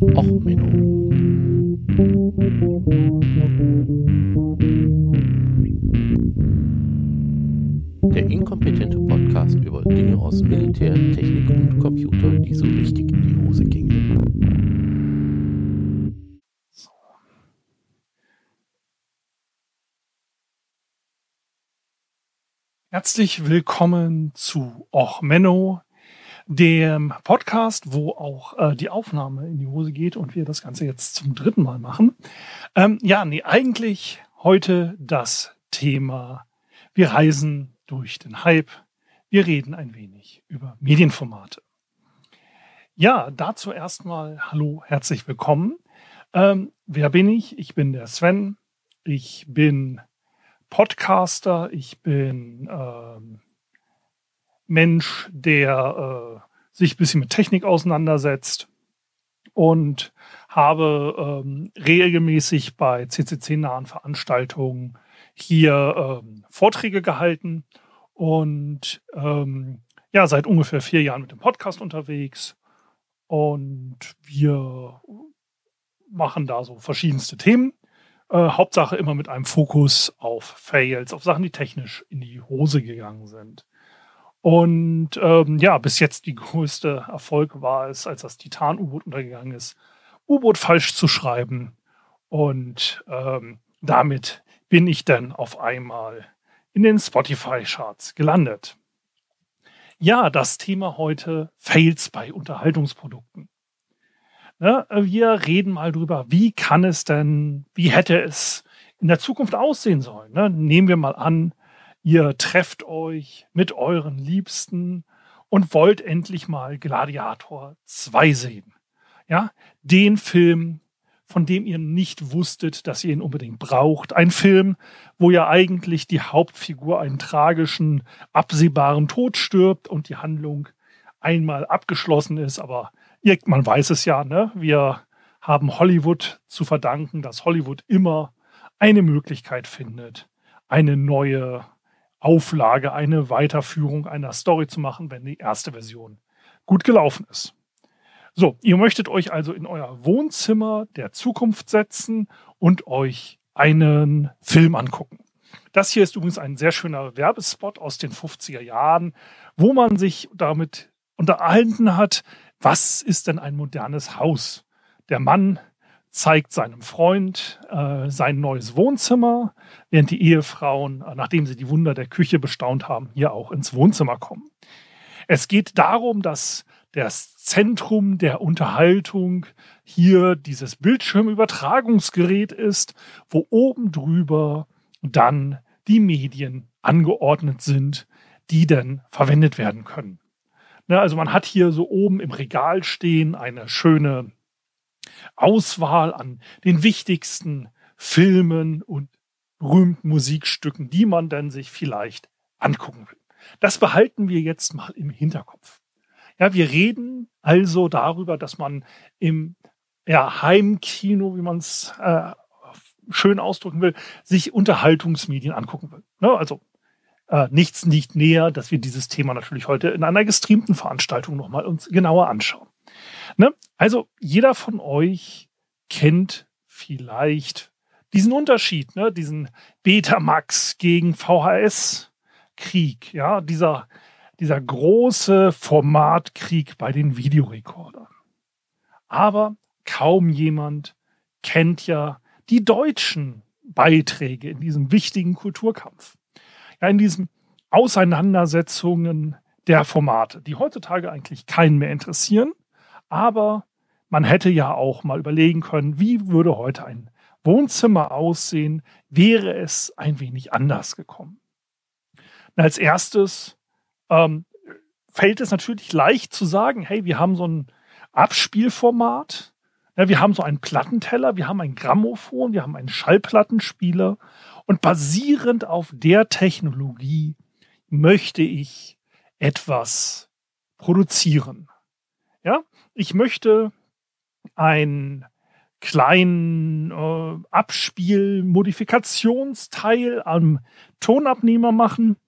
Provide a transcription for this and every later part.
Och, Menno. Der inkompetente Podcast über Dinge aus Militär, Technik und Computer, die so richtig in die Hose gingen. Herzlich willkommen zu Och Menno, dem Podcast, wo auch äh, die Aufnahme in die Hose geht und wir das Ganze jetzt zum dritten Mal machen. Ähm, ja, nee, eigentlich heute das Thema, wir reisen durch den Hype, wir reden ein wenig über Medienformate. Ja, dazu erstmal Hallo, herzlich willkommen. Ähm, wer bin ich? Ich bin der Sven. Ich bin Podcaster, ich bin ähm, Mensch, der äh, sich ein bisschen mit Technik auseinandersetzt und habe ähm, regelmäßig bei CCC-nahen Veranstaltungen hier ähm, Vorträge gehalten und ähm, ja, seit ungefähr vier Jahren mit dem Podcast unterwegs und wir machen da so verschiedenste Themen. Äh, Hauptsache immer mit einem Fokus auf Fails, auf Sachen, die technisch in die Hose gegangen sind. Und ähm, ja, bis jetzt die größte Erfolg war es, als das Titan-U-Boot untergegangen ist, U-Boot falsch zu schreiben. Und ähm, damit bin ich dann auf einmal in den Spotify-Charts gelandet. Ja, das Thema heute Fails bei Unterhaltungsprodukten. Ne, wir reden mal drüber, wie kann es denn, wie hätte es in der Zukunft aussehen sollen. Ne? Nehmen wir mal an, Ihr trefft euch mit euren Liebsten und wollt endlich mal Gladiator 2 sehen. Ja, den Film, von dem ihr nicht wusstet, dass ihr ihn unbedingt braucht. Ein Film, wo ja eigentlich die Hauptfigur einen tragischen, absehbaren Tod stirbt und die Handlung einmal abgeschlossen ist. Aber man weiß es ja, ne? Wir haben Hollywood zu verdanken, dass Hollywood immer eine Möglichkeit findet, eine neue Auflage, eine Weiterführung einer Story zu machen, wenn die erste Version gut gelaufen ist. So, ihr möchtet euch also in euer Wohnzimmer der Zukunft setzen und euch einen Film angucken. Das hier ist übrigens ein sehr schöner Werbespot aus den 50er Jahren, wo man sich damit unterhalten hat, was ist denn ein modernes Haus? Der Mann zeigt seinem Freund äh, sein neues Wohnzimmer, während die Ehefrauen, äh, nachdem sie die Wunder der Küche bestaunt haben, hier auch ins Wohnzimmer kommen. Es geht darum, dass das Zentrum der Unterhaltung hier dieses Bildschirmübertragungsgerät ist, wo oben drüber dann die Medien angeordnet sind, die dann verwendet werden können. Ne, also man hat hier so oben im Regal stehen eine schöne Auswahl an den wichtigsten Filmen und berühmten Musikstücken, die man dann sich vielleicht angucken will. Das behalten wir jetzt mal im Hinterkopf. Ja, wir reden also darüber, dass man im ja, Heimkino, wie man es äh, schön ausdrücken will, sich Unterhaltungsmedien angucken will. Ne? Also äh, nichts liegt näher, dass wir dieses Thema natürlich heute in einer gestreamten Veranstaltung nochmal uns genauer anschauen. Ne? Also jeder von euch kennt vielleicht diesen Unterschied, ne? diesen Betamax gegen VHS-Krieg, ja, dieser, dieser große Formatkrieg bei den Videorekordern. Aber kaum jemand kennt ja die deutschen Beiträge in diesem wichtigen Kulturkampf. Ja, in diesen Auseinandersetzungen der Formate, die heutzutage eigentlich keinen mehr interessieren, aber man hätte ja auch mal überlegen können, wie würde heute ein Wohnzimmer aussehen, wäre es ein wenig anders gekommen. Und als erstes ähm, fällt es natürlich leicht zu sagen, hey, wir haben so ein Abspielformat, ja, wir haben so einen Plattenteller, wir haben ein Grammophon, wir haben einen Schallplattenspieler und basierend auf der Technologie möchte ich etwas produzieren. Ja, ich möchte einen kleinen äh, Abspiel-Modifikationsteil am Tonabnehmer machen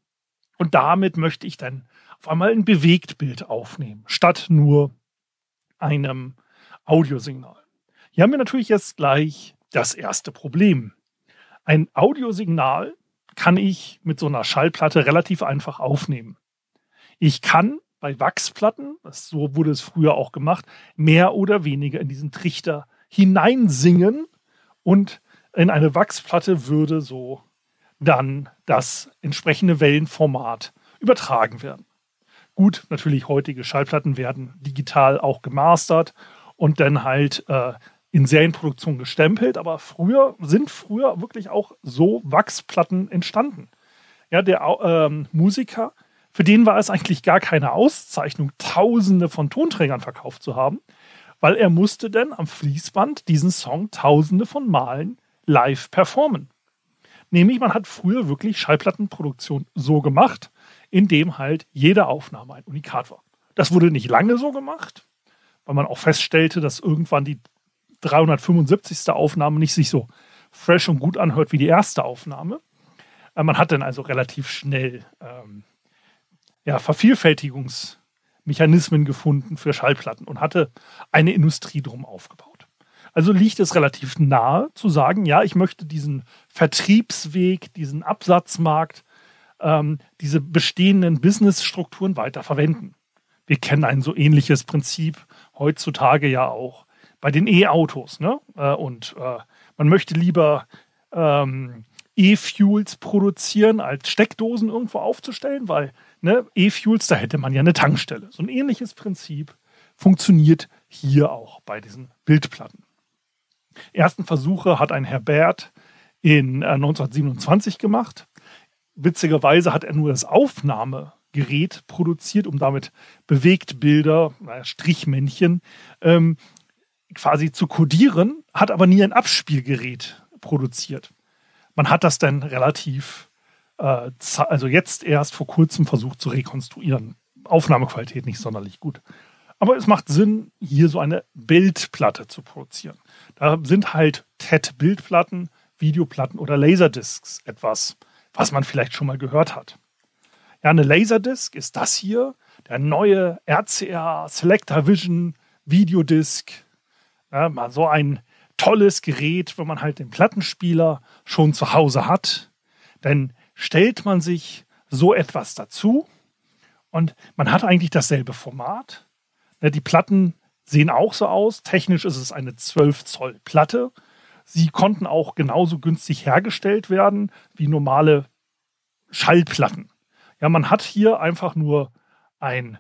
und damit möchte ich dann auf einmal ein Bewegtbild aufnehmen, statt nur einem Audiosignal. Hier haben wir natürlich jetzt gleich das erste Problem. Ein Audiosignal kann ich mit so einer Schallplatte relativ einfach aufnehmen. Ich kann bei Wachsplatten, so wurde es früher auch gemacht, mehr oder weniger in diesen Trichter hineinsingen und in eine Wachsplatte würde so dann das entsprechende Wellenformat übertragen werden. Gut, natürlich heutige Schallplatten werden digital auch gemastert und dann halt äh, in Serienproduktion gestempelt, aber früher sind früher wirklich auch so Wachsplatten entstanden. Ja, der ähm, Musiker, für den war es eigentlich gar keine Auszeichnung, Tausende von Tonträgern verkauft zu haben, weil er musste dann am Fließband diesen Song Tausende von Malen live performen. Nämlich, man hat früher wirklich Schallplattenproduktion so gemacht, indem halt jede Aufnahme ein Unikat war. Das wurde nicht lange so gemacht, weil man auch feststellte, dass irgendwann die 375. Aufnahme nicht sich so fresh und gut anhört wie die erste Aufnahme. Äh, man hat dann also relativ schnell ähm, ja, Vervielfältigungsmechanismen gefunden für Schallplatten und hatte eine Industrie drum aufgebaut. Also liegt es relativ nahe zu sagen, ja, ich möchte diesen Vertriebsweg, diesen Absatzmarkt, ähm, diese bestehenden Businessstrukturen weiter verwenden. Wir kennen ein so ähnliches Prinzip heutzutage ja auch bei den E-Autos. Ne? Äh, und äh, man möchte lieber ähm, E-Fuels produzieren, als Steckdosen irgendwo aufzustellen, weil ne, E-Fuels, da hätte man ja eine Tankstelle. So ein ähnliches Prinzip funktioniert hier auch bei diesen Bildplatten. Ersten Versuche hat ein Herbert in äh, 1927 gemacht. Witzigerweise hat er nur das Aufnahmegerät produziert, um damit Bewegtbilder, Strichmännchen, ähm, quasi zu kodieren, hat aber nie ein Abspielgerät produziert. Man hat das dann relativ, äh, also jetzt erst vor kurzem versucht zu rekonstruieren. Aufnahmequalität nicht sonderlich gut. Aber es macht Sinn, hier so eine Bildplatte zu produzieren. Da sind halt TED-Bildplatten, Videoplatten oder Laserdiscs etwas, was man vielleicht schon mal gehört hat. Ja, eine Laserdisc ist das hier, der neue RCA Selector Vision Videodisc ja, mal so ein tolles Gerät, wenn man halt den Plattenspieler schon zu Hause hat. Dann stellt man sich so etwas dazu und man hat eigentlich dasselbe Format. Die Platten sehen auch so aus. Technisch ist es eine 12 Zoll Platte. Sie konnten auch genauso günstig hergestellt werden wie normale Schallplatten. Ja, man hat hier einfach nur ein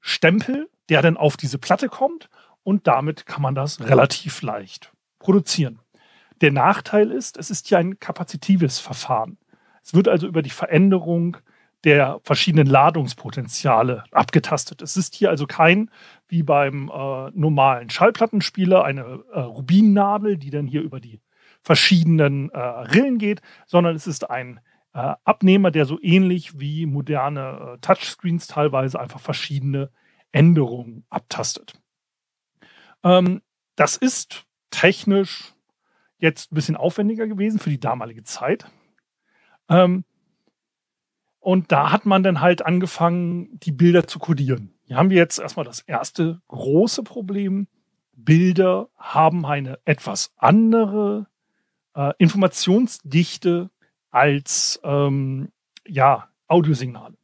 Stempel, der dann auf diese Platte kommt und damit kann man das relativ leicht produzieren. Der Nachteil ist, es ist ja ein kapazitives Verfahren. Es wird also über die Veränderung der verschiedenen Ladungspotenziale abgetastet. Es ist hier also kein, wie beim äh, normalen Schallplattenspieler, eine äh, Rubinnadel, die dann hier über die verschiedenen äh, Rillen geht, sondern es ist ein äh, Abnehmer, der so ähnlich wie moderne äh, Touchscreens teilweise einfach verschiedene Änderungen abtastet. Ähm, das ist technisch jetzt ein bisschen aufwendiger gewesen für die damalige Zeit. Ähm, und da hat man dann halt angefangen, die Bilder zu kodieren. Hier haben wir jetzt erstmal das erste große Problem. Bilder haben eine etwas andere äh, Informationsdichte als ähm, ja, Audiosignale.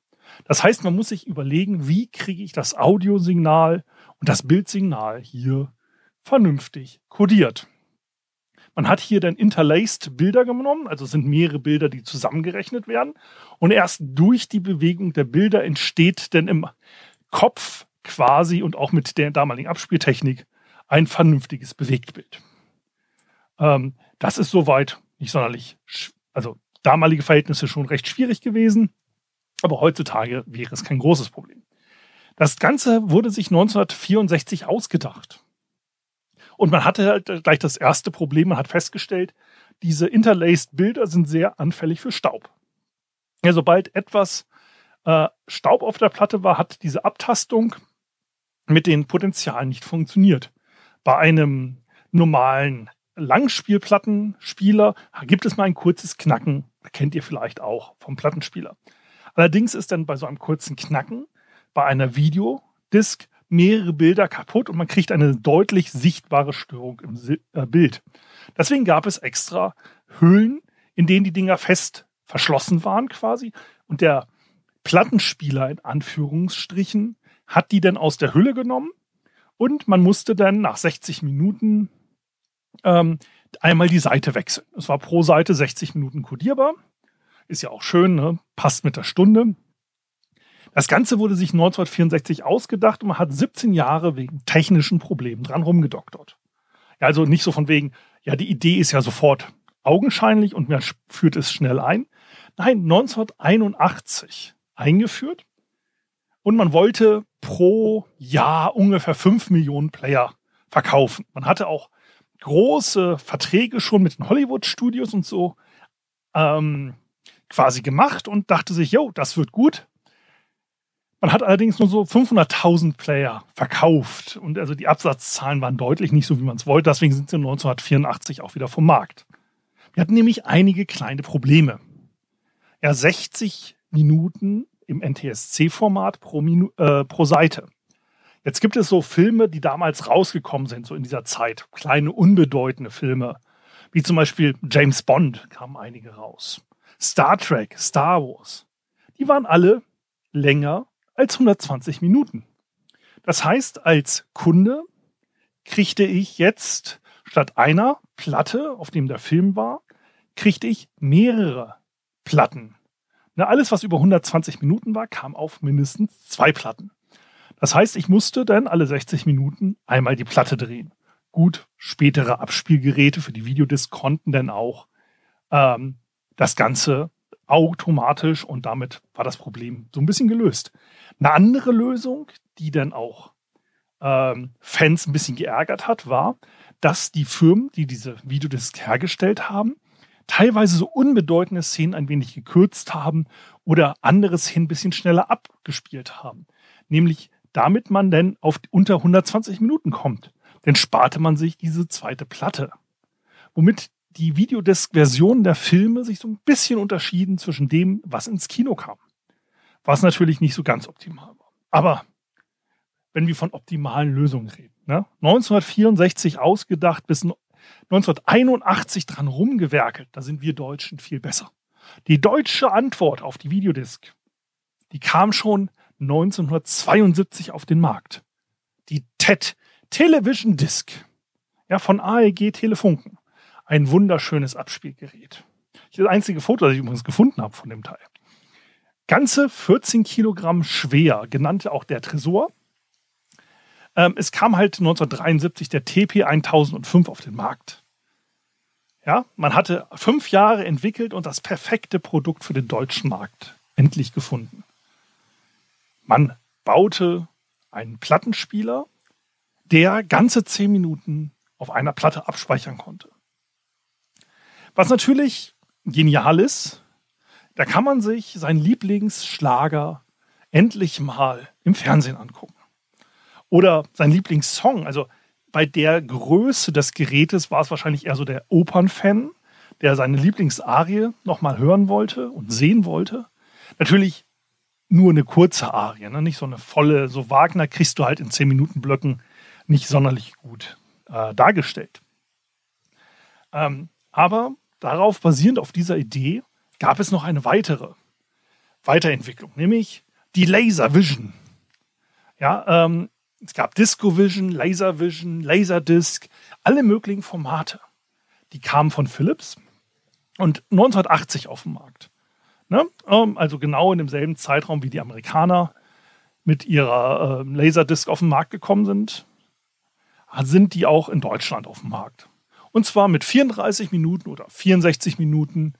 Das heißt, man muss sich überlegen, wie kriege ich das Audiosignal und das Bildsignal hier vernünftig kodiert. Man hat hier dann interlaced Bilder genommen, also sind mehrere Bilder, die zusammengerechnet werden. Und erst durch die Bewegung der Bilder entsteht dann im Kopf quasi und auch mit der damaligen Abspieltechnik ein vernünftiges Bewegtbild. Ähm, das ist soweit nicht sonderlich, also damalige Verhältnisse schon recht schwierig gewesen, aber heutzutage wäre es kein großes Problem. Das Ganze wurde sich 1964 ausgedacht. Und man hatte halt gleich das erste Problem, man hat festgestellt, diese interlaced Bilder sind sehr anfällig für Staub. Ja, sobald etwas äh, Staub auf der Platte war, hat diese Abtastung mit den Potenzialen nicht funktioniert. Bei einem normalen Langspielplattenspieler gibt es mal ein kurzes Knacken, kennt ihr vielleicht auch vom Plattenspieler. Allerdings ist dann bei so einem kurzen Knacken bei einer Videodisk mehrere Bilder kaputt und man kriegt eine deutlich sichtbare Störung im äh, Bild. Deswegen gab es extra Hüllen, in denen die Dinger fest verschlossen waren quasi und der Plattenspieler in Anführungsstrichen hat die dann aus der Hülle genommen und man musste dann nach 60 Minuten ähm, einmal die Seite wechseln. Es war pro Seite 60 Minuten kodierbar. Ist ja auch schön, ne? passt mit der Stunde. Das Ganze wurde sich 1964 ausgedacht und man hat 17 Jahre wegen technischen Problemen dran rumgedoktert. Also nicht so von wegen, ja, die Idee ist ja sofort augenscheinlich und man führt es schnell ein. Nein, 1981 eingeführt und man wollte pro Jahr ungefähr 5 Millionen Player verkaufen. Man hatte auch große Verträge schon mit den Hollywood-Studios und so ähm, quasi gemacht und dachte sich, jo, das wird gut. Man hat allerdings nur so 500.000 Player verkauft und also die Absatzzahlen waren deutlich nicht so, wie man es wollte. Deswegen sind sie 1984 auch wieder vom Markt. Wir hatten nämlich einige kleine Probleme. Ja, 60 Minuten im NTSC-Format pro, äh, pro Seite. Jetzt gibt es so Filme, die damals rausgekommen sind, so in dieser Zeit. Kleine, unbedeutende Filme. Wie zum Beispiel James Bond kamen einige raus. Star Trek, Star Wars. Die waren alle länger als 120 Minuten. Das heißt, als Kunde kriegte ich jetzt statt einer Platte, auf dem der Film war, kriegte ich mehrere Platten. Na, alles, was über 120 Minuten war, kam auf mindestens zwei Platten. Das heißt, ich musste dann alle 60 Minuten einmal die Platte drehen. Gut, spätere Abspielgeräte für die Videodisc konnten dann auch ähm, das Ganze automatisch und damit war das Problem so ein bisschen gelöst. Eine andere Lösung, die dann auch ähm, Fans ein bisschen geärgert hat, war, dass die Firmen, die diese Videodisc hergestellt haben, teilweise so unbedeutende Szenen ein wenig gekürzt haben oder andere Szenen ein bisschen schneller abgespielt haben. Nämlich damit man denn auf unter 120 Minuten kommt. Denn sparte man sich diese zweite Platte. Womit die Videodisc-Version der Filme sich so ein bisschen unterschieden zwischen dem, was ins Kino kam. Was natürlich nicht so ganz optimal war. Aber wenn wir von optimalen Lösungen reden. Ne? 1964 ausgedacht bis 1981 dran rumgewerkelt, da sind wir Deutschen viel besser. Die deutsche Antwort auf die Videodisc, die kam schon 1972 auf den Markt. Die TED Television Disc ja, von AEG Telefunken. Ein wunderschönes Abspielgerät. Das einzige Foto, das ich übrigens gefunden habe von dem Teil. Ganze 14 Kilogramm schwer, genannt auch der Tresor. Ähm, es kam halt 1973 der TP 1005 auf den Markt. Ja, man hatte fünf Jahre entwickelt und das perfekte Produkt für den deutschen Markt endlich gefunden. Man baute einen Plattenspieler, der ganze zehn Minuten auf einer Platte abspeichern konnte. Was natürlich genial ist, da kann man sich seinen Lieblingsschlager endlich mal im Fernsehen angucken. Oder sein Lieblingssong. Also bei der Größe des Gerätes war es wahrscheinlich eher so der Opernfan, der seine Lieblingsarie nochmal hören wollte und sehen wollte. Natürlich nur eine kurze Arie, ne? nicht so eine volle, so Wagner kriegst du halt in 10 Minuten Blöcken nicht sonderlich gut äh, dargestellt. Ähm, aber darauf basierend auf dieser Idee gab es noch eine weitere Weiterentwicklung, nämlich die Laser Vision. Ja, ähm, es gab Disco Vision, Laser Vision, Laserdisc, alle möglichen Formate. Die kamen von Philips und 1980 auf den Markt. Ne? Ähm, also genau in demselben Zeitraum, wie die Amerikaner mit ihrer äh, Laserdisc auf den Markt gekommen sind, sind die auch in Deutschland auf dem Markt. Und zwar mit 34 Minuten oder 64 Minuten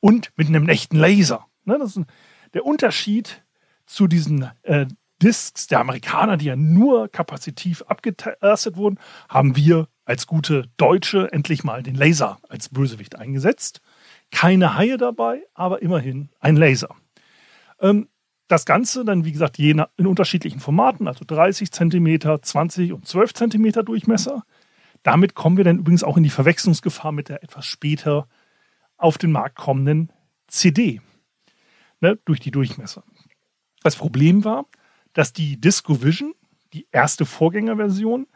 und mit einem echten Laser. Ne? Das ist der Unterschied zu diesen äh, Discs der Amerikaner, die ja nur kapazitiv abgetastet wurden, haben wir als gute Deutsche endlich mal den Laser als Bösewicht eingesetzt. Keine Haie dabei, aber immerhin ein Laser. Ähm, das Ganze dann, wie gesagt, je in unterschiedlichen Formaten, also 30 cm, 20 und 12 cm Durchmesser. Damit kommen wir dann übrigens auch in die Verwechslungsgefahr mit der etwas später auf den Markt kommenden CD ne, durch die Durchmesser. Das Problem war, dass die Disco Vision, die erste Vorgängerversion,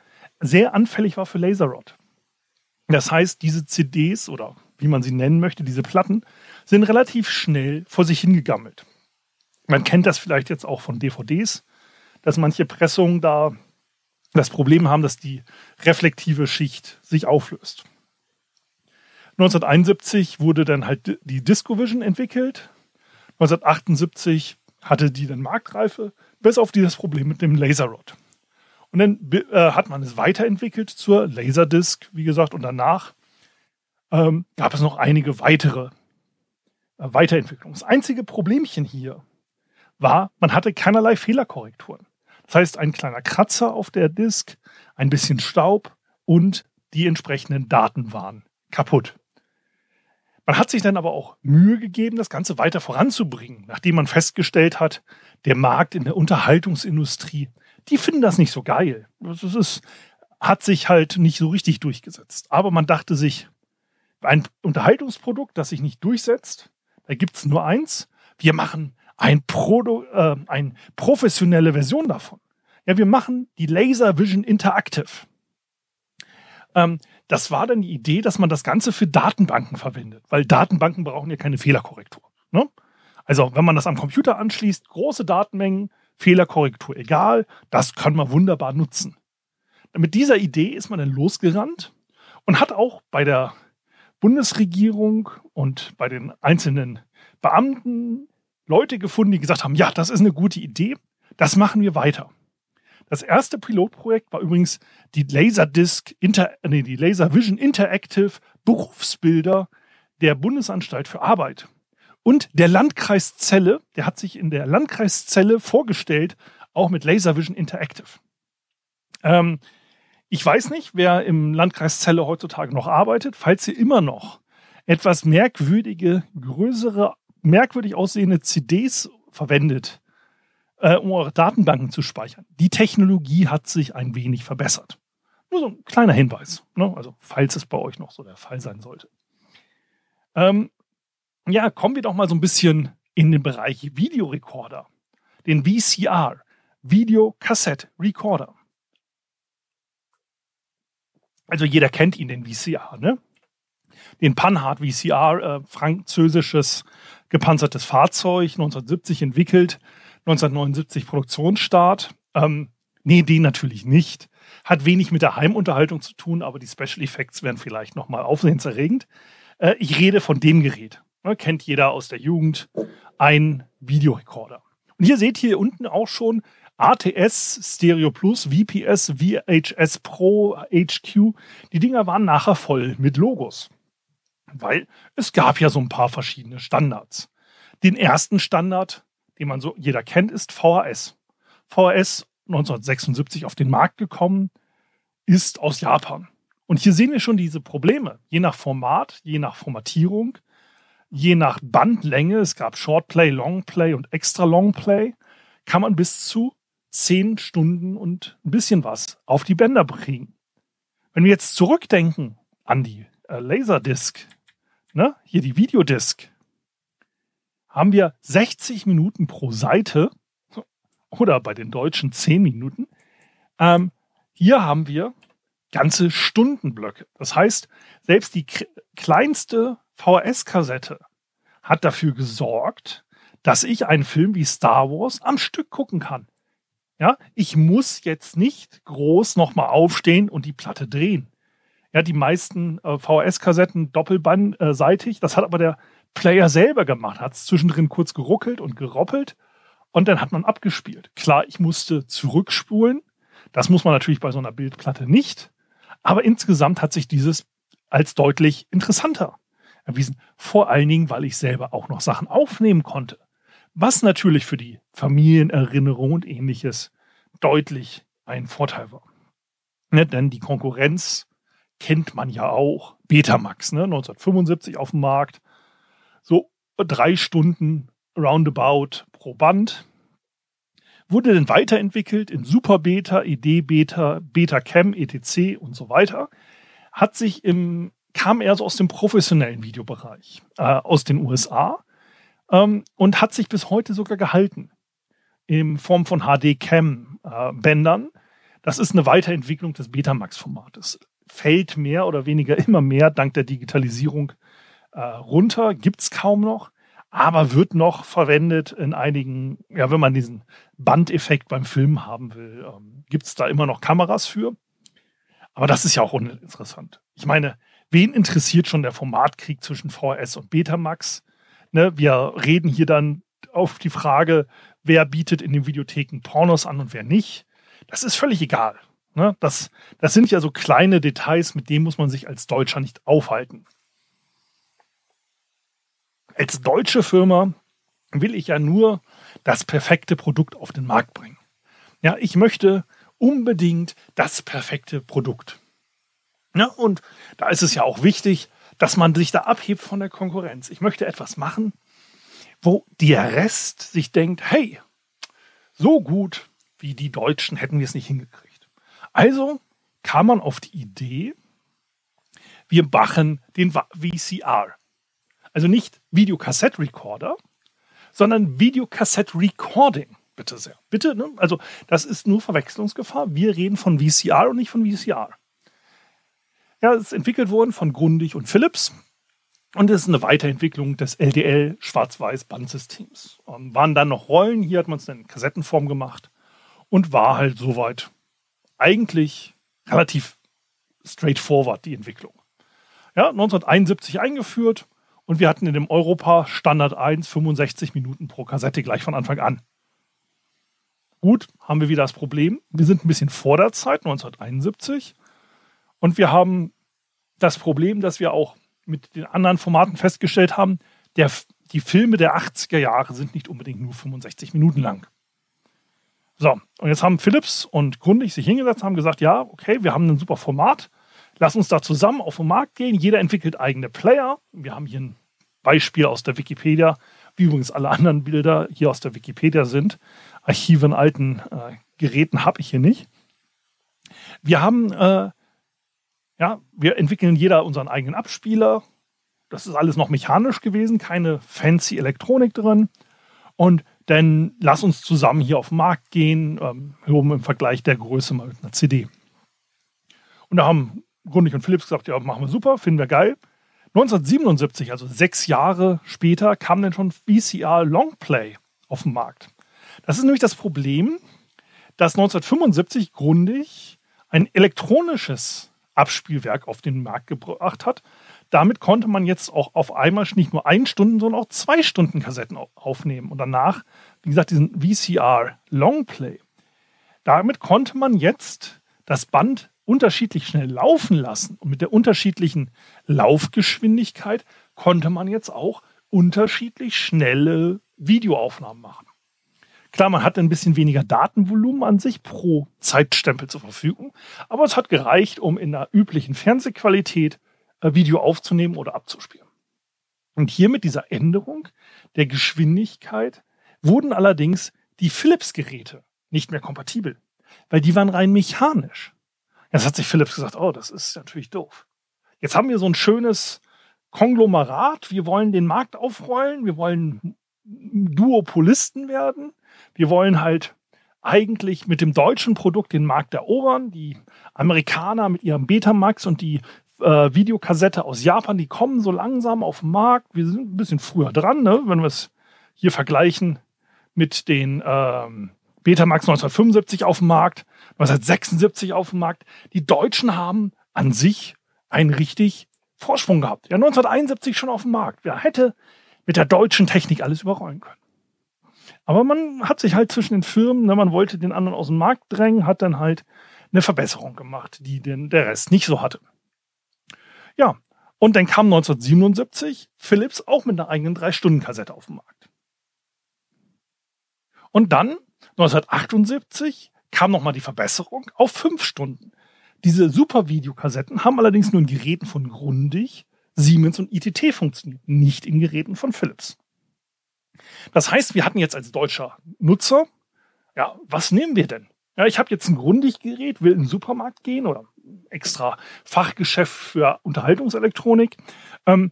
sehr anfällig war für Laserrod. Das heißt, diese CDs oder wie man sie nennen möchte, diese Platten, sind relativ schnell vor sich hingegammelt. Man kennt das vielleicht jetzt auch von DVDs, dass manche Pressungen da das Problem haben, dass die reflektive Schicht sich auflöst. 1971 wurde dann halt die DiscoVision entwickelt. 1978 hatte die dann Marktreife, bis auf dieses Problem mit dem Laserrod. Und dann äh, hat man es weiterentwickelt zur Laserdisc, wie gesagt, und danach ähm, gab es noch einige weitere äh, Weiterentwicklungen. Das einzige Problemchen hier war, man hatte keinerlei Fehlerkorrekturen. Das heißt, ein kleiner Kratzer auf der Disk, ein bisschen Staub und die entsprechenden Daten waren kaputt. Man hat sich dann aber auch Mühe gegeben, das Ganze weiter voranzubringen, nachdem man festgestellt hat, der Markt in der Unterhaltungsindustrie, die finden das nicht so geil. Das ist, hat sich halt nicht so richtig durchgesetzt. Aber man dachte sich, ein Unterhaltungsprodukt, das sich nicht durchsetzt, da gibt es nur eins. Wir machen ein, Produ äh, ein professionelle Version davon. Ja, wir machen die Laser Vision Interactive. Ähm, das war dann die Idee, dass man das Ganze für Datenbanken verwendet, weil Datenbanken brauchen ja keine Fehlerkorrektur. Ne? Also wenn man das am Computer anschließt, große Datenmengen, Fehlerkorrektur egal, das kann man wunderbar nutzen. Mit dieser Idee ist man dann losgerannt und hat auch bei der Bundesregierung und bei den einzelnen Beamten Leute gefunden, die gesagt haben, ja, das ist eine gute Idee, das machen wir weiter. Das erste Pilotprojekt war übrigens die Laserdisc, Inter, nee, die Laservision Interactive Berufsbilder der Bundesanstalt für Arbeit. Und der Landkreis Celle, der hat sich in der Landkreis Celle vorgestellt, auch mit Laservision Interactive. Ähm, ich weiß nicht, wer im Landkreis Celle heutzutage noch arbeitet. Falls ihr immer noch etwas merkwürdige, größere, merkwürdig aussehende CDs verwendet, äh, um eure Datenbanken zu speichern. Die Technologie hat sich ein wenig verbessert. Nur so ein kleiner Hinweis, ne? also falls es bei euch noch so der Fall sein sollte. Ähm, ja, kommen wir doch mal so ein bisschen in den Bereich Videorekorder, den VCR, Video Cassette Recorder. Also jeder kennt ihn, den VCR, ne? Den Panhard VCR, äh, französisches gepanzertes Fahrzeug, 1970 entwickelt, 1979 Produktionsstart. Ähm, nee, den natürlich nicht. Hat wenig mit der Heimunterhaltung zu tun, aber die Special Effects wären vielleicht nochmal aufsehenserregend. Äh, ich rede von dem Gerät. Ne, kennt jeder aus der Jugend. Ein Videorekorder. Und hier seht ihr unten auch schon ATS, Stereo Plus, VPS, VHS Pro, HQ. Die Dinger waren nachher voll mit Logos. Weil es gab ja so ein paar verschiedene Standards. Den ersten Standard den man so jeder kennt, ist VHS. VHS 1976 auf den Markt gekommen, ist aus Japan. Und hier sehen wir schon diese Probleme. Je nach Format, je nach Formatierung, je nach Bandlänge, es gab Shortplay, Longplay und Extra Longplay, kann man bis zu zehn Stunden und ein bisschen was auf die Bänder bringen. Wenn wir jetzt zurückdenken an die äh, Laserdisc, ne, hier die Videodisc, haben wir 60 Minuten pro Seite oder bei den Deutschen 10 Minuten. Ähm, hier haben wir ganze Stundenblöcke. Das heißt, selbst die kleinste VHS-Kassette hat dafür gesorgt, dass ich einen Film wie Star Wars am Stück gucken kann. Ja, ich muss jetzt nicht groß nochmal aufstehen und die Platte drehen. Ja, die meisten äh, VHS-Kassetten doppelbandseitig. Das hat aber der Player selber gemacht, hat es zwischendrin kurz geruckelt und geroppelt und dann hat man abgespielt. Klar, ich musste zurückspulen. Das muss man natürlich bei so einer Bildplatte nicht. Aber insgesamt hat sich dieses als deutlich interessanter erwiesen. Vor allen Dingen, weil ich selber auch noch Sachen aufnehmen konnte. Was natürlich für die Familienerinnerung und ähnliches deutlich ein Vorteil war. Ne, denn die Konkurrenz kennt man ja auch. Betamax, ne, 1975 auf dem Markt, so drei Stunden roundabout pro Band. Wurde dann weiterentwickelt in Super Beta, ED Beta, Beta Cam, etc. und so weiter. Hat sich im, kam eher so aus dem professionellen Videobereich, äh, aus den USA ähm, und hat sich bis heute sogar gehalten. In Form von HD Cam äh, Bändern, das ist eine Weiterentwicklung des Betamax-Formates. Fällt mehr oder weniger immer mehr dank der Digitalisierung äh, runter, gibt's kaum noch, aber wird noch verwendet in einigen, ja, wenn man diesen Bandeffekt beim Film haben will, ähm, gibt's da immer noch Kameras für. Aber das ist ja auch uninteressant. Ich meine, wen interessiert schon der Formatkrieg zwischen VHS und Betamax? Ne, wir reden hier dann auf die Frage, wer bietet in den Videotheken Pornos an und wer nicht. Das ist völlig egal. Ne? Das, das sind ja so kleine Details, mit denen muss man sich als Deutscher nicht aufhalten. Als deutsche Firma will ich ja nur das perfekte Produkt auf den Markt bringen. Ja, ich möchte unbedingt das perfekte Produkt. Ja, und da ist es ja auch wichtig, dass man sich da abhebt von der Konkurrenz. Ich möchte etwas machen, wo der Rest sich denkt, hey, so gut wie die Deutschen hätten wir es nicht hingekriegt. Also kam man auf die Idee, wir machen den VCR. Also nicht Videokassette-Recorder, sondern Videokassette-Recording. Bitte sehr. Bitte, ne? Also das ist nur Verwechslungsgefahr. Wir reden von VCR und nicht von VCR. Ja, es ist entwickelt worden von Grundig und Philips. Und es ist eine Weiterentwicklung des LDL Schwarz-Weiß-Bandsystems. Ähm, waren dann noch Rollen, hier hat man es in Kassettenform gemacht und war halt soweit eigentlich relativ straightforward die Entwicklung. Ja, 1971 eingeführt und wir hatten in dem Europa Standard 1 65 Minuten pro Kassette gleich von Anfang an. Gut, haben wir wieder das Problem. Wir sind ein bisschen vor der Zeit, 1971. Und wir haben das Problem, dass wir auch mit den anderen Formaten festgestellt haben, der, die Filme der 80er Jahre sind nicht unbedingt nur 65 Minuten lang. So, und jetzt haben Philips und Grundig sich hingesetzt, haben gesagt, ja, okay, wir haben ein super Format, lass uns da zusammen auf den Markt gehen, jeder entwickelt eigene Player. Wir haben hier ein Beispiel aus der Wikipedia, wie übrigens alle anderen Bilder hier aus der Wikipedia sind. Archive in alten äh, Geräten habe ich hier nicht. Wir haben äh, ja, wir entwickeln jeder unseren eigenen Abspieler. Das ist alles noch mechanisch gewesen, keine fancy Elektronik drin. Und dann lass uns zusammen hier auf den Markt gehen, ähm, im Vergleich der Größe mal mit einer CD. Und da haben Grundig und Philips gesagt, ja, machen wir super, finden wir geil. 1977, also sechs Jahre später, kam dann schon VCR Longplay auf den Markt. Das ist nämlich das Problem, dass 1975 Grundig ein elektronisches Abspielwerk auf den Markt gebracht hat. Damit konnte man jetzt auch auf einmal nicht nur ein Stunden, sondern auch zwei Stunden Kassetten aufnehmen. Und danach, wie gesagt, diesen VCR Longplay. Damit konnte man jetzt das Band unterschiedlich schnell laufen lassen. Und mit der unterschiedlichen Laufgeschwindigkeit konnte man jetzt auch unterschiedlich schnelle Videoaufnahmen machen. Klar, man hat ein bisschen weniger Datenvolumen an sich pro Zeitstempel zur Verfügung, aber es hat gereicht, um in der üblichen Fernsehqualität Video aufzunehmen oder abzuspielen. Und hier mit dieser Änderung der Geschwindigkeit wurden allerdings die Philips-Geräte nicht mehr kompatibel, weil die waren rein mechanisch. Jetzt hat sich Philips gesagt, oh, das ist natürlich doof. Jetzt haben wir so ein schönes Konglomerat, wir wollen den Markt aufrollen, wir wollen Duopolisten werden wir wollen halt eigentlich mit dem deutschen Produkt den Markt erobern. Die Amerikaner mit ihrem Betamax und die äh, Videokassette aus Japan, die kommen so langsam auf den Markt. Wir sind ein bisschen früher dran, ne? wenn wir es hier vergleichen mit den ähm, Betamax 1975 auf dem Markt, 1976 auf dem Markt. Die Deutschen haben an sich einen richtig Vorsprung gehabt. Ja, 1971 schon auf dem Markt. Wer hätte mit der deutschen Technik alles überrollen können? Aber man hat sich halt zwischen den Firmen, ne, man wollte den anderen aus dem Markt drängen, hat dann halt eine Verbesserung gemacht, die den, der Rest nicht so hatte. Ja, und dann kam 1977 Philips auch mit einer eigenen 3-Stunden-Kassette auf den Markt. Und dann 1978 kam nochmal die Verbesserung auf 5 Stunden. Diese Super-Videokassetten haben allerdings nur in Geräten von Grundig, Siemens und ITT funktioniert, nicht in Geräten von Philips. Das heißt, wir hatten jetzt als deutscher Nutzer, ja, was nehmen wir denn? Ja, ich habe jetzt ein Grundiggerät, will in den Supermarkt gehen oder extra Fachgeschäft für Unterhaltungselektronik. Ähm,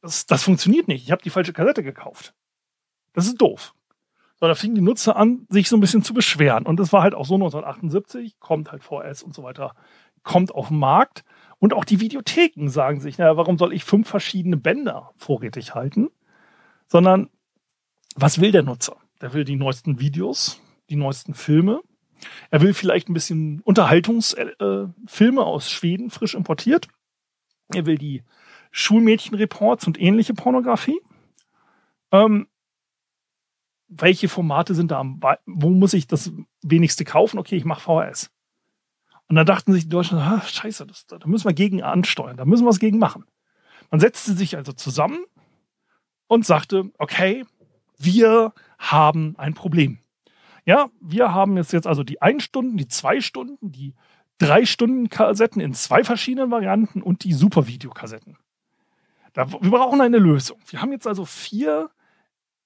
das, das funktioniert nicht. Ich habe die falsche Kassette gekauft. Das ist doof. sondern fingen die Nutzer an, sich so ein bisschen zu beschweren. Und das war halt auch so 1978, kommt halt VS und so weiter, kommt auf den Markt. Und auch die Videotheken sagen sich, naja, warum soll ich fünf verschiedene Bänder vorrätig halten? Sondern, was will der Nutzer? Der will die neuesten Videos, die neuesten Filme. Er will vielleicht ein bisschen Unterhaltungsfilme äh, aus Schweden frisch importiert. Er will die Schulmädchenreports und ähnliche Pornografie. Ähm, welche Formate sind da am, wo muss ich das wenigste kaufen? Okay, ich mache VHS. Und dann dachten sich die Deutschen, ah, scheiße, das, da müssen wir gegen ansteuern, da müssen wir was gegen machen. Man setzte sich also zusammen und sagte, okay, wir haben ein Problem. Ja, wir haben jetzt, jetzt also die ein Stunden, die zwei Stunden, die drei Stunden Kassetten in zwei verschiedenen Varianten und die Super-Video-Kassetten. wir brauchen eine Lösung. Wir haben jetzt also vier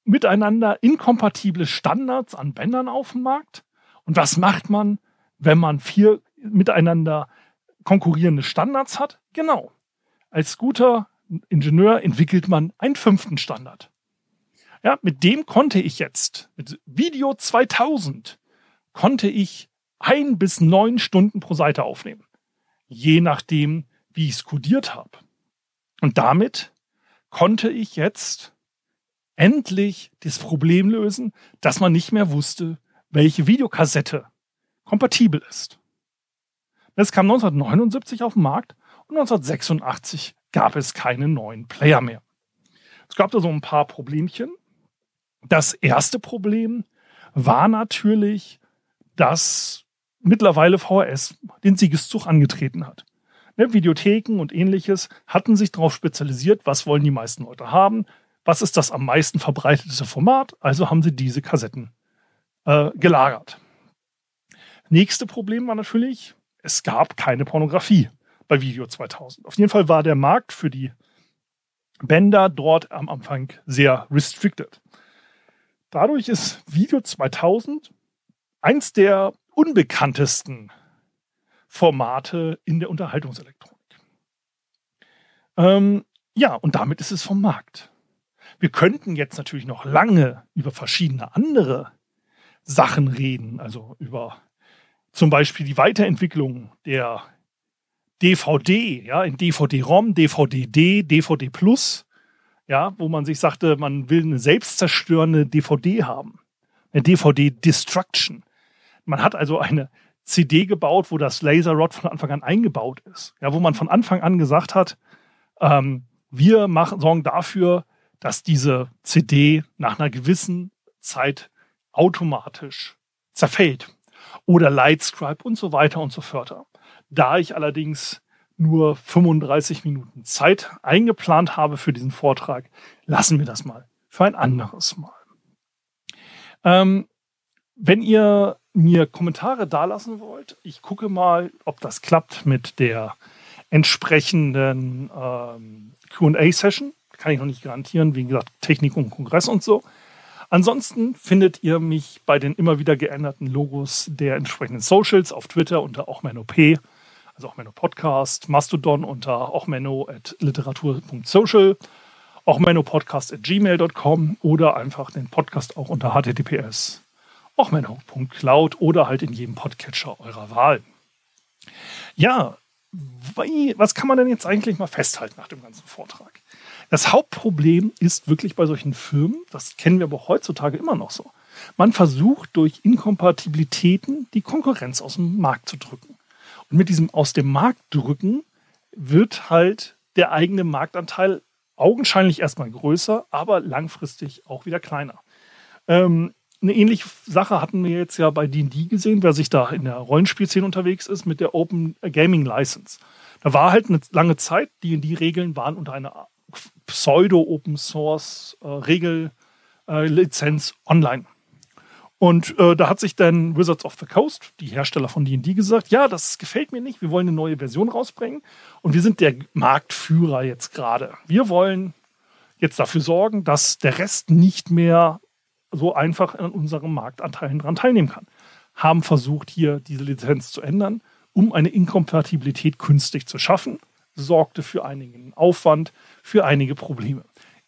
miteinander inkompatible Standards an Bändern auf dem Markt. Und was macht man, wenn man vier miteinander konkurrierende Standards hat? Genau. Als guter Ingenieur entwickelt man einen fünften Standard. Ja, mit dem konnte ich jetzt, mit Video 2000, konnte ich ein bis neun Stunden pro Seite aufnehmen. Je nachdem, wie ich es kodiert habe. Und damit konnte ich jetzt endlich das Problem lösen, dass man nicht mehr wusste, welche Videokassette kompatibel ist. Das kam 1979 auf den Markt und 1986 gab es keine neuen Player mehr. Es gab da so ein paar Problemchen. Das erste Problem war natürlich, dass mittlerweile VHS den Siegeszug angetreten hat. Ne, Videotheken und ähnliches hatten sich darauf spezialisiert, was wollen die meisten Leute haben, was ist das am meisten verbreitete Format, also haben sie diese Kassetten äh, gelagert. Nächste Problem war natürlich, es gab keine Pornografie bei Video 2000. Auf jeden Fall war der Markt für die Bänder dort am Anfang sehr restricted. Dadurch ist Video 2000 eins der unbekanntesten Formate in der Unterhaltungselektronik. Ähm, ja, und damit ist es vom Markt. Wir könnten jetzt natürlich noch lange über verschiedene andere Sachen reden, also über zum Beispiel die Weiterentwicklung der DVD, ja, in DVD-ROM, DVD-D, DVD Plus, ja, wo man sich sagte, man will eine selbstzerstörende DVD haben. Eine DVD-Destruction. Man hat also eine CD gebaut, wo das Laserrod von Anfang an eingebaut ist. Ja, wo man von Anfang an gesagt hat, ähm, wir machen, sorgen dafür, dass diese CD nach einer gewissen Zeit automatisch zerfällt. Oder Lightscribe und so weiter und so fort. Da ich allerdings nur 35 Minuten Zeit eingeplant habe für diesen Vortrag, lassen wir das mal für ein anderes Mal. Ähm, wenn ihr mir Kommentare dalassen wollt, ich gucke mal, ob das klappt mit der entsprechenden ähm, QA-Session kann ich noch nicht garantieren. Wie gesagt, Technik und Kongress und so. Ansonsten findet ihr mich bei den immer wieder geänderten Logos der entsprechenden Socials auf Twitter unter ochmenop, also Ochmenno Podcast, Mastodon unter ochmenno.literatur.social, ochmenno-podcast at gmail.com oder einfach den Podcast auch unter https ochmenno.cloud oder halt in jedem Podcatcher eurer Wahl. Ja, was kann man denn jetzt eigentlich mal festhalten nach dem ganzen Vortrag? Das Hauptproblem ist wirklich bei solchen Firmen, das kennen wir aber heutzutage immer noch so. Man versucht durch Inkompatibilitäten die Konkurrenz aus dem Markt zu drücken. Mit diesem aus dem Markt drücken wird halt der eigene Marktanteil augenscheinlich erstmal größer, aber langfristig auch wieder kleiner. Ähm, eine ähnliche Sache hatten wir jetzt ja bei D&D gesehen, wer sich da in der Rollenspielszene unterwegs ist, mit der Open Gaming License. Da war halt eine lange Zeit, D&D-Regeln waren unter einer Pseudo-Open Source äh, äh, online. Und äh, da hat sich dann Wizards of the Coast, die Hersteller von D&D, gesagt, ja, das gefällt mir nicht, wir wollen eine neue Version rausbringen und wir sind der Marktführer jetzt gerade. Wir wollen jetzt dafür sorgen, dass der Rest nicht mehr so einfach an unseren Marktanteilen daran teilnehmen kann. Haben versucht, hier diese Lizenz zu ändern, um eine Inkompatibilität künstlich zu schaffen sorgte für einigen Aufwand, für einige Probleme.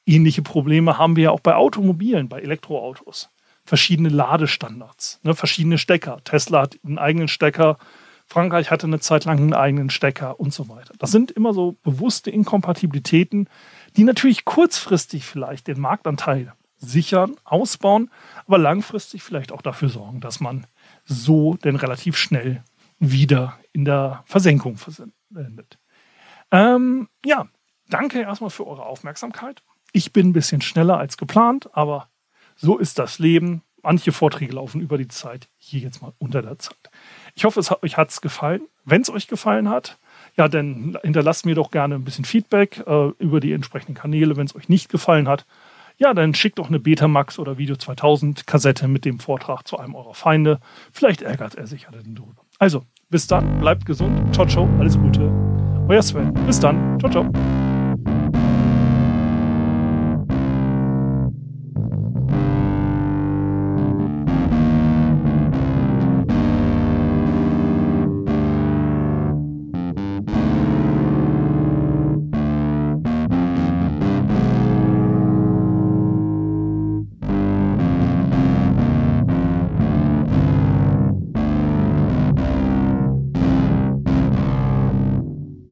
Ähnliche Probleme haben wir ja auch bei Automobilen, bei Elektroautos. Verschiedene Ladestandards, ne, verschiedene Stecker. Tesla hat einen eigenen Stecker, Frankreich hatte eine Zeit lang einen eigenen Stecker und so weiter. Das sind immer so bewusste Inkompatibilitäten, die natürlich kurzfristig vielleicht den Marktanteil sichern, ausbauen, aber langfristig vielleicht auch dafür sorgen, dass man so denn relativ schnell wieder in der Versenkung versendet. Ähm, ja, danke erstmal für eure Aufmerksamkeit. Ich bin ein bisschen schneller als geplant, aber so ist das Leben. Manche Vorträge laufen über die Zeit, hier jetzt mal unter der Zeit. Ich hoffe, es hat, euch hat es gefallen. Wenn es euch gefallen hat, ja, dann hinterlasst mir doch gerne ein bisschen Feedback äh, über die entsprechenden Kanäle. Wenn es euch nicht gefallen hat, ja, dann schickt doch eine Betamax oder Video 2000 Kassette mit dem Vortrag zu einem eurer Feinde. Vielleicht ärgert er sich ja dann drüber. Also, bis dann, bleibt gesund. Ciao, ciao, alles Gute. Euer Sven. Bis dann. Ciao, ciao.